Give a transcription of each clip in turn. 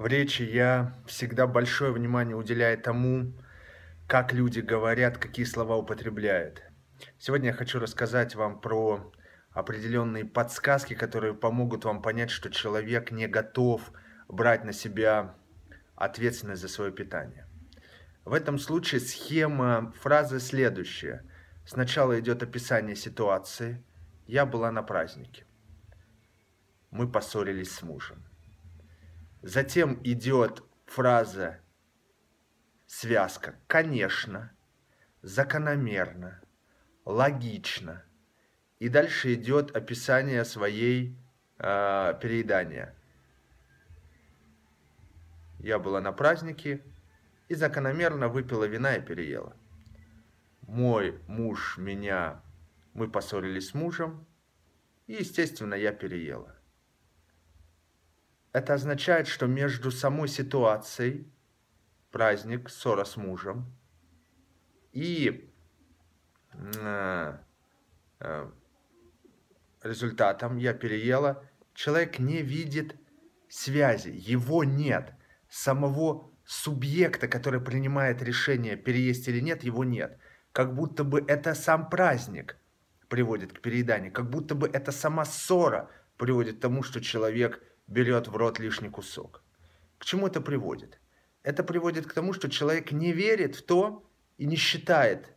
В речи я всегда большое внимание уделяю тому, как люди говорят, какие слова употребляют. Сегодня я хочу рассказать вам про определенные подсказки, которые помогут вам понять, что человек не готов брать на себя ответственность за свое питание. В этом случае схема фразы следующая. Сначала идет описание ситуации. Я была на празднике. Мы поссорились с мужем. Затем идет фраза связка «конечно», «закономерно», «логично». И дальше идет описание своей э, переедания. Я была на празднике и закономерно выпила вина и переела. Мой муж меня, мы поссорились с мужем, и, естественно, я переела. Это означает, что между самой ситуацией, праздник, ссора с мужем, и э, э, результатом я переела, человек не видит связи, его нет. Самого субъекта, который принимает решение, переесть или нет, его нет. Как будто бы это сам праздник приводит к перееданию, как будто бы это сама ссора приводит к тому, что человек берет в рот лишний кусок. К чему это приводит? Это приводит к тому, что человек не верит в то и не считает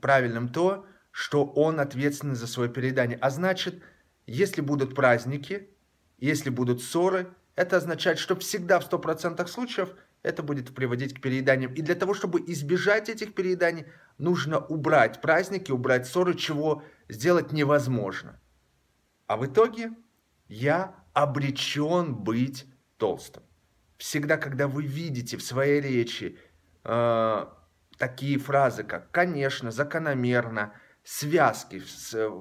правильным то, что он ответственен за свое переедание. А значит, если будут праздники, если будут ссоры, это означает, что всегда в 100% случаев это будет приводить к перееданиям. И для того, чтобы избежать этих перееданий, нужно убрать праздники, убрать ссоры, чего сделать невозможно. А в итоге я обречен быть толстым. Всегда, когда вы видите в своей речи э, такие фразы, как «конечно», «закономерно», связки,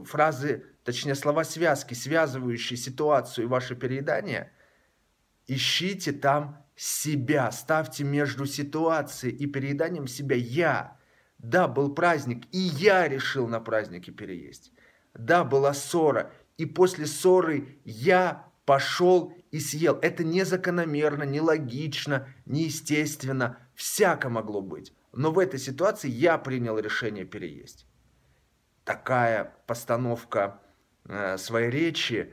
фразы, точнее слова связки, связывающие ситуацию и ваше переедание, ищите там себя, ставьте между ситуацией и перееданием себя «я». Да, был праздник, и я решил на празднике переесть. Да, была ссора, и после ссоры я пошел и съел. Это незакономерно, нелогично, неестественно. Всяко могло быть. Но в этой ситуации я принял решение переесть. Такая постановка э, своей речи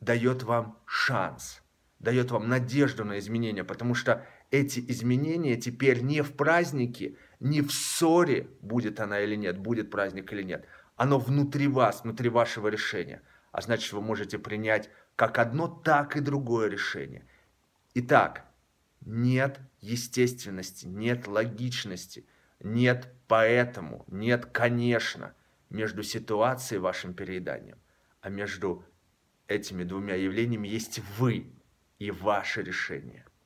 дает вам шанс, дает вам надежду на изменения, потому что эти изменения теперь не в празднике, не в ссоре, будет она или нет, будет праздник или нет. Оно внутри вас, внутри вашего решения – а значит, вы можете принять как одно, так и другое решение. Итак, нет естественности, нет логичности, нет поэтому, нет конечно между ситуацией и вашим перееданием, а между этими двумя явлениями есть вы и ваше решение –